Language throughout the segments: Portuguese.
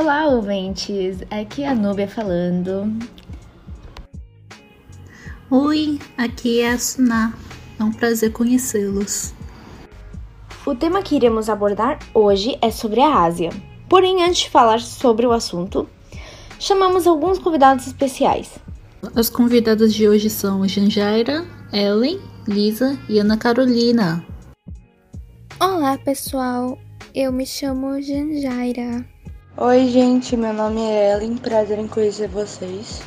Olá, ouvintes! Aqui é a Núbia falando. Oi, aqui é a Suná. É um prazer conhecê-los. O tema que iremos abordar hoje é sobre a Ásia. Porém, antes de falar sobre o assunto, chamamos alguns convidados especiais. As convidadas de hoje são Janjaira, Ellen, Lisa e Ana Carolina. Olá, pessoal. Eu me chamo Janjaira. Oi, gente. Meu nome é Ellen. Prazer em conhecer vocês.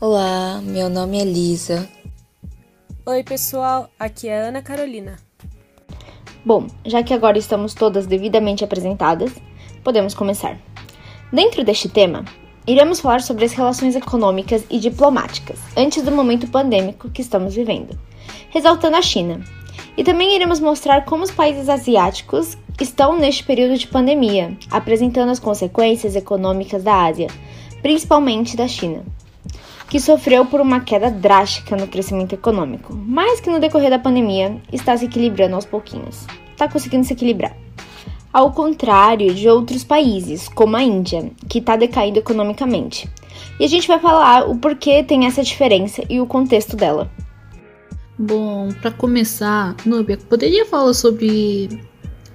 Olá, meu nome é Lisa. Oi, pessoal. Aqui é Ana Carolina. Bom, já que agora estamos todas devidamente apresentadas, podemos começar. Dentro deste tema, iremos falar sobre as relações econômicas e diplomáticas antes do momento pandêmico que estamos vivendo, ressaltando a China. E também iremos mostrar como os países asiáticos estão neste período de pandemia, apresentando as consequências econômicas da Ásia, principalmente da China, que sofreu por uma queda drástica no crescimento econômico, mas que no decorrer da pandemia está se equilibrando aos pouquinhos. Está conseguindo se equilibrar ao contrário de outros países, como a Índia, que está decaindo economicamente. E a gente vai falar o porquê tem essa diferença e o contexto dela. Bom, para começar, Núbia, poderia falar sobre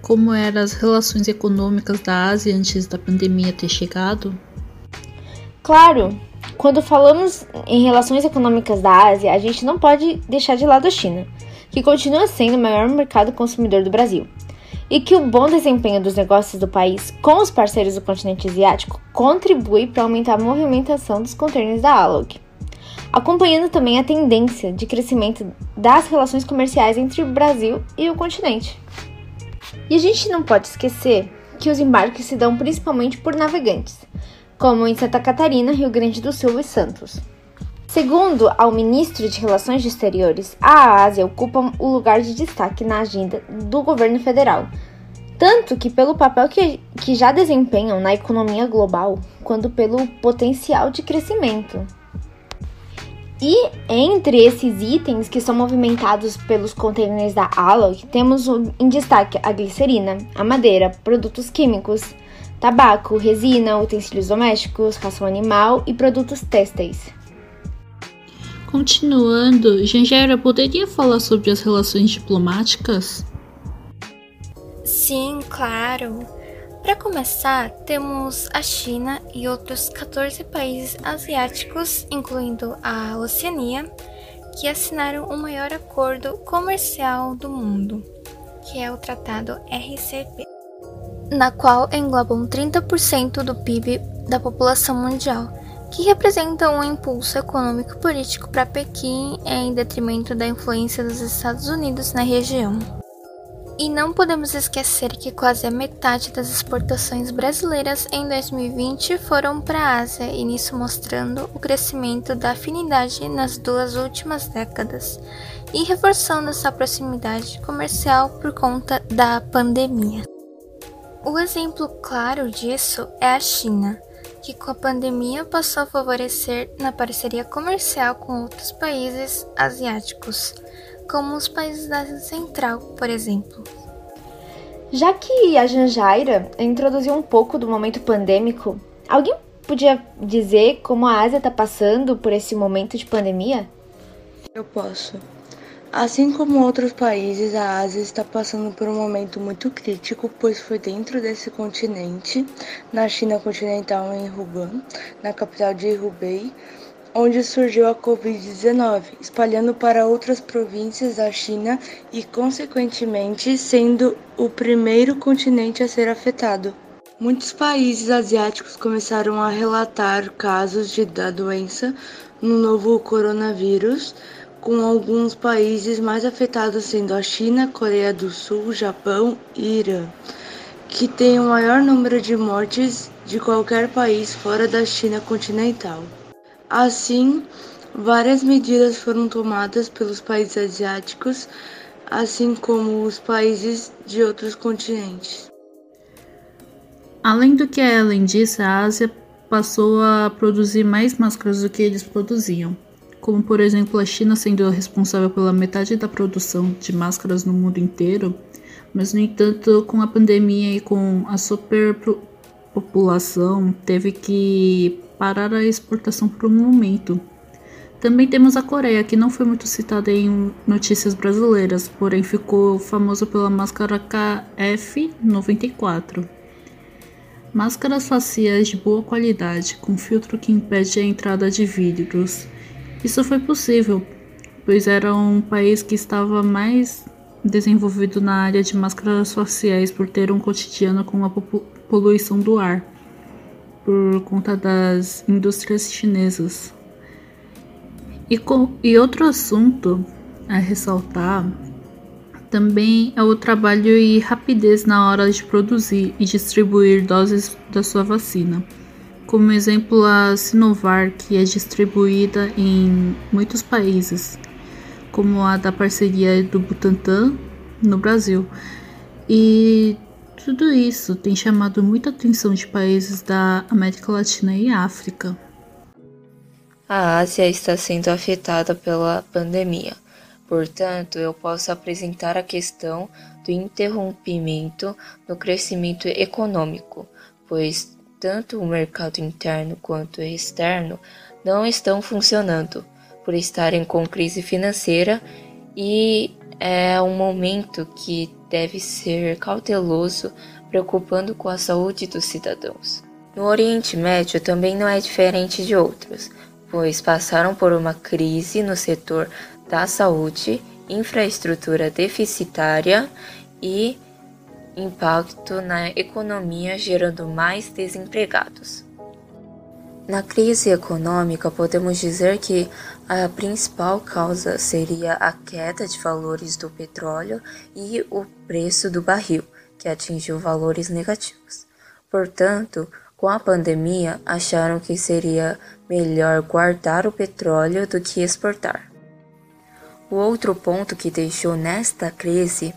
como eram as relações econômicas da Ásia antes da pandemia ter chegado? Claro! Quando falamos em relações econômicas da Ásia, a gente não pode deixar de lado a China, que continua sendo o maior mercado consumidor do Brasil e que o bom desempenho dos negócios do país com os parceiros do continente asiático contribui para aumentar a movimentação dos contêineres da Alog, acompanhando também a tendência de crescimento das relações comerciais entre o Brasil e o continente. E a gente não pode esquecer que os embarques se dão principalmente por navegantes, como em Santa Catarina, Rio Grande do Sul e Santos. Segundo ao ministro de Relações Exteriores, a Ásia ocupa o lugar de destaque na agenda do governo federal, tanto que pelo papel que, que já desempenham na economia global, quanto pelo potencial de crescimento. E entre esses itens que são movimentados pelos contêineres da Alloy, temos em destaque a glicerina, a madeira, produtos químicos, tabaco, resina, utensílios domésticos, ração animal e produtos têxteis. Continuando, Gengera poderia falar sobre as relações diplomáticas? Sim, claro. Para começar, temos a China e outros 14 países asiáticos, incluindo a Oceania, que assinaram o maior acordo comercial do mundo, que é o Tratado RCP, na qual englobam 30% do PIB da população mundial que representa um impulso econômico político para Pequim em detrimento da influência dos Estados Unidos na região. E não podemos esquecer que quase a metade das exportações brasileiras em 2020 foram para a Ásia, e nisso mostrando o crescimento da afinidade nas duas últimas décadas e reforçando essa proximidade comercial por conta da pandemia. O exemplo claro disso é a China que com a pandemia passou a favorecer na parceria comercial com outros países asiáticos, como os países da Ásia Central, por exemplo. Já que a Janjaira introduziu um pouco do momento pandêmico, alguém podia dizer como a Ásia está passando por esse momento de pandemia? Eu posso. Assim como outros países, a Ásia está passando por um momento muito crítico, pois foi dentro desse continente, na China continental em Wuhan, na capital de Hubei, onde surgiu a Covid-19, espalhando para outras províncias da China e, consequentemente, sendo o primeiro continente a ser afetado. Muitos países asiáticos começaram a relatar casos de, da doença no novo coronavírus com alguns países mais afetados sendo a China, Coreia do Sul, Japão e Irã, que têm o maior número de mortes de qualquer país fora da China continental. Assim, várias medidas foram tomadas pelos países asiáticos, assim como os países de outros continentes. Além do que a Ellen disse, a Ásia passou a produzir mais máscaras do que eles produziam como por exemplo a China sendo responsável pela metade da produção de máscaras no mundo inteiro, mas no entanto, com a pandemia e com a super população teve que parar a exportação por um momento. Também temos a Coreia, que não foi muito citada em notícias brasileiras, porém ficou famosa pela máscara KF94. Máscaras faciais de boa qualidade, com filtro que impede a entrada de vírus. Isso foi possível, pois era um país que estava mais desenvolvido na área de máscaras faciais por ter um cotidiano com a poluição do ar, por conta das indústrias chinesas. E, com, e outro assunto a ressaltar também é o trabalho e rapidez na hora de produzir e distribuir doses da sua vacina. Como exemplo, a Sinovac, que é distribuída em muitos países, como a da parceria do Butantan no Brasil. E tudo isso tem chamado muita atenção de países da América Latina e África. A Ásia está sendo afetada pela pandemia. Portanto, eu posso apresentar a questão do interrompimento no crescimento econômico, pois tanto o mercado interno quanto o externo não estão funcionando por estarem com crise financeira e é um momento que deve ser cauteloso, preocupando com a saúde dos cidadãos. No Oriente Médio também não é diferente de outros, pois passaram por uma crise no setor da saúde, infraestrutura deficitária e impacto na economia, gerando mais desempregados. Na crise econômica, podemos dizer que a principal causa seria a queda de valores do petróleo e o preço do barril, que atingiu valores negativos. Portanto, com a pandemia, acharam que seria melhor guardar o petróleo do que exportar. O outro ponto que deixou nesta crise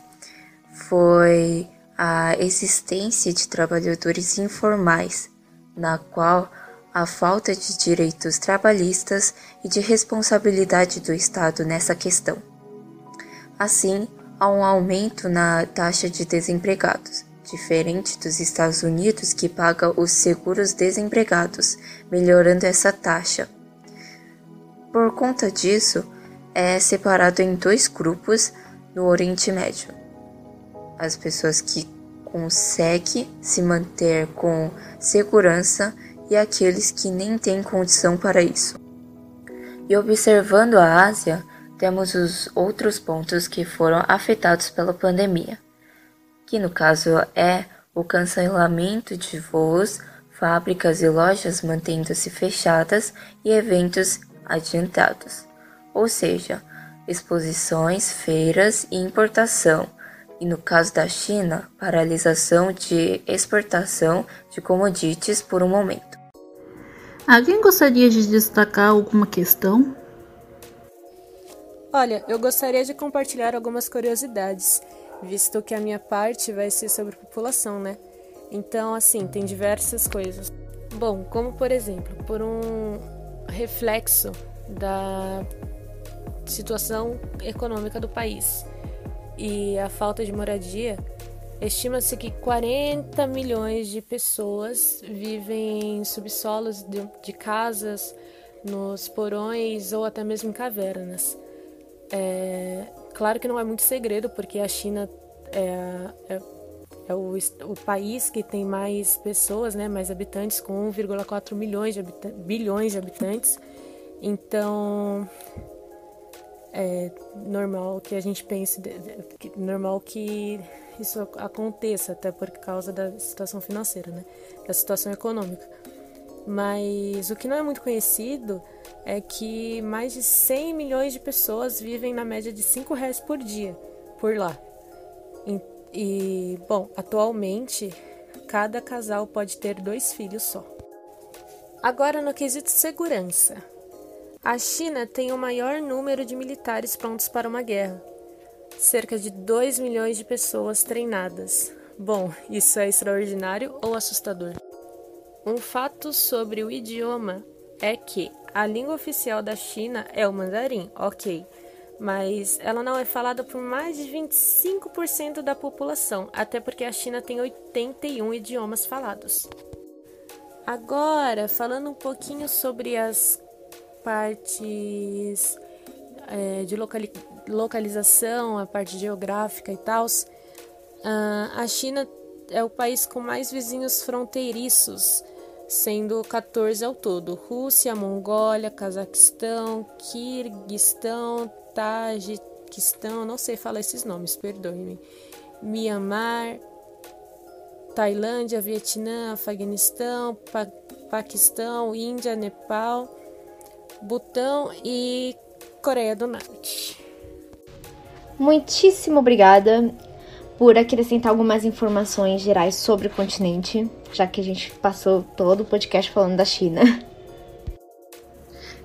foi a existência de trabalhadores informais, na qual a falta de direitos trabalhistas e de responsabilidade do Estado nessa questão. Assim, há um aumento na taxa de desempregados, diferente dos Estados Unidos que paga os seguros desempregados, melhorando essa taxa. Por conta disso, é separado em dois grupos no Oriente Médio: as pessoas que conseguem se manter com segurança e aqueles que nem têm condição para isso. E observando a Ásia, temos os outros pontos que foram afetados pela pandemia, que no caso é o cancelamento de voos, fábricas e lojas mantendo-se fechadas e eventos adiantados, ou seja, exposições, feiras e importação, e no caso da China, paralisação de exportação de commodities por um momento. Alguém gostaria de destacar alguma questão? Olha, eu gostaria de compartilhar algumas curiosidades, visto que a minha parte vai ser sobre população, né? Então, assim, tem diversas coisas. Bom, como por exemplo, por um reflexo da situação econômica do país e a falta de moradia, Estima-se que 40 milhões de pessoas vivem em subsolos de, de casas, nos porões ou até mesmo em cavernas. É, claro que não é muito segredo, porque a China é, é, é o, o, país que tem mais pessoas, né, mais habitantes, com 1,4 milhões de bilhões de habitantes. Então, é normal que a gente pense, normal que isso aconteça, até por causa da situação financeira, né? da situação econômica. Mas o que não é muito conhecido é que mais de 100 milhões de pessoas vivem na média de 5 reais por dia por lá. E, bom, atualmente cada casal pode ter dois filhos só. Agora no quesito segurança. A China tem o maior número de militares prontos para uma guerra cerca de 2 milhões de pessoas treinadas. Bom, isso é extraordinário ou assustador? Um fato sobre o idioma é que a língua oficial da China é o mandarim, ok, mas ela não é falada por mais de 25% da população, até porque a China tem 81 idiomas falados. Agora, falando um pouquinho sobre as partes é, de locali localização, a parte geográfica e tal, uh, a China é o país com mais vizinhos fronteiriços, sendo 14 ao todo: Rússia, Mongólia, Cazaquistão, Kirguistão, Tajiquistão, não sei falar esses nomes, perdoe-me, Myanmar, Tailândia, Vietnã, Afeganistão, pa Paquistão, Índia, Nepal, Butão e Coreia do Norte. Muitíssimo obrigada por acrescentar algumas informações gerais sobre o continente, já que a gente passou todo o podcast falando da China.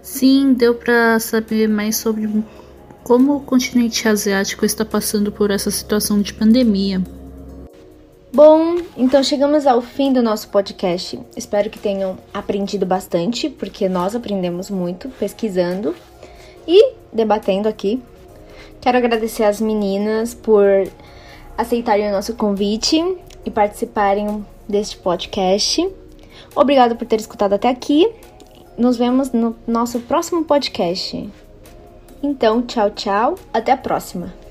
Sim, deu para saber mais sobre como o continente asiático está passando por essa situação de pandemia. Bom, então chegamos ao fim do nosso podcast. Espero que tenham aprendido bastante, porque nós aprendemos muito pesquisando e debatendo aqui. Quero agradecer às meninas por aceitarem o nosso convite e participarem deste podcast. Obrigado por ter escutado até aqui. Nos vemos no nosso próximo podcast. Então, tchau, tchau. Até a próxima.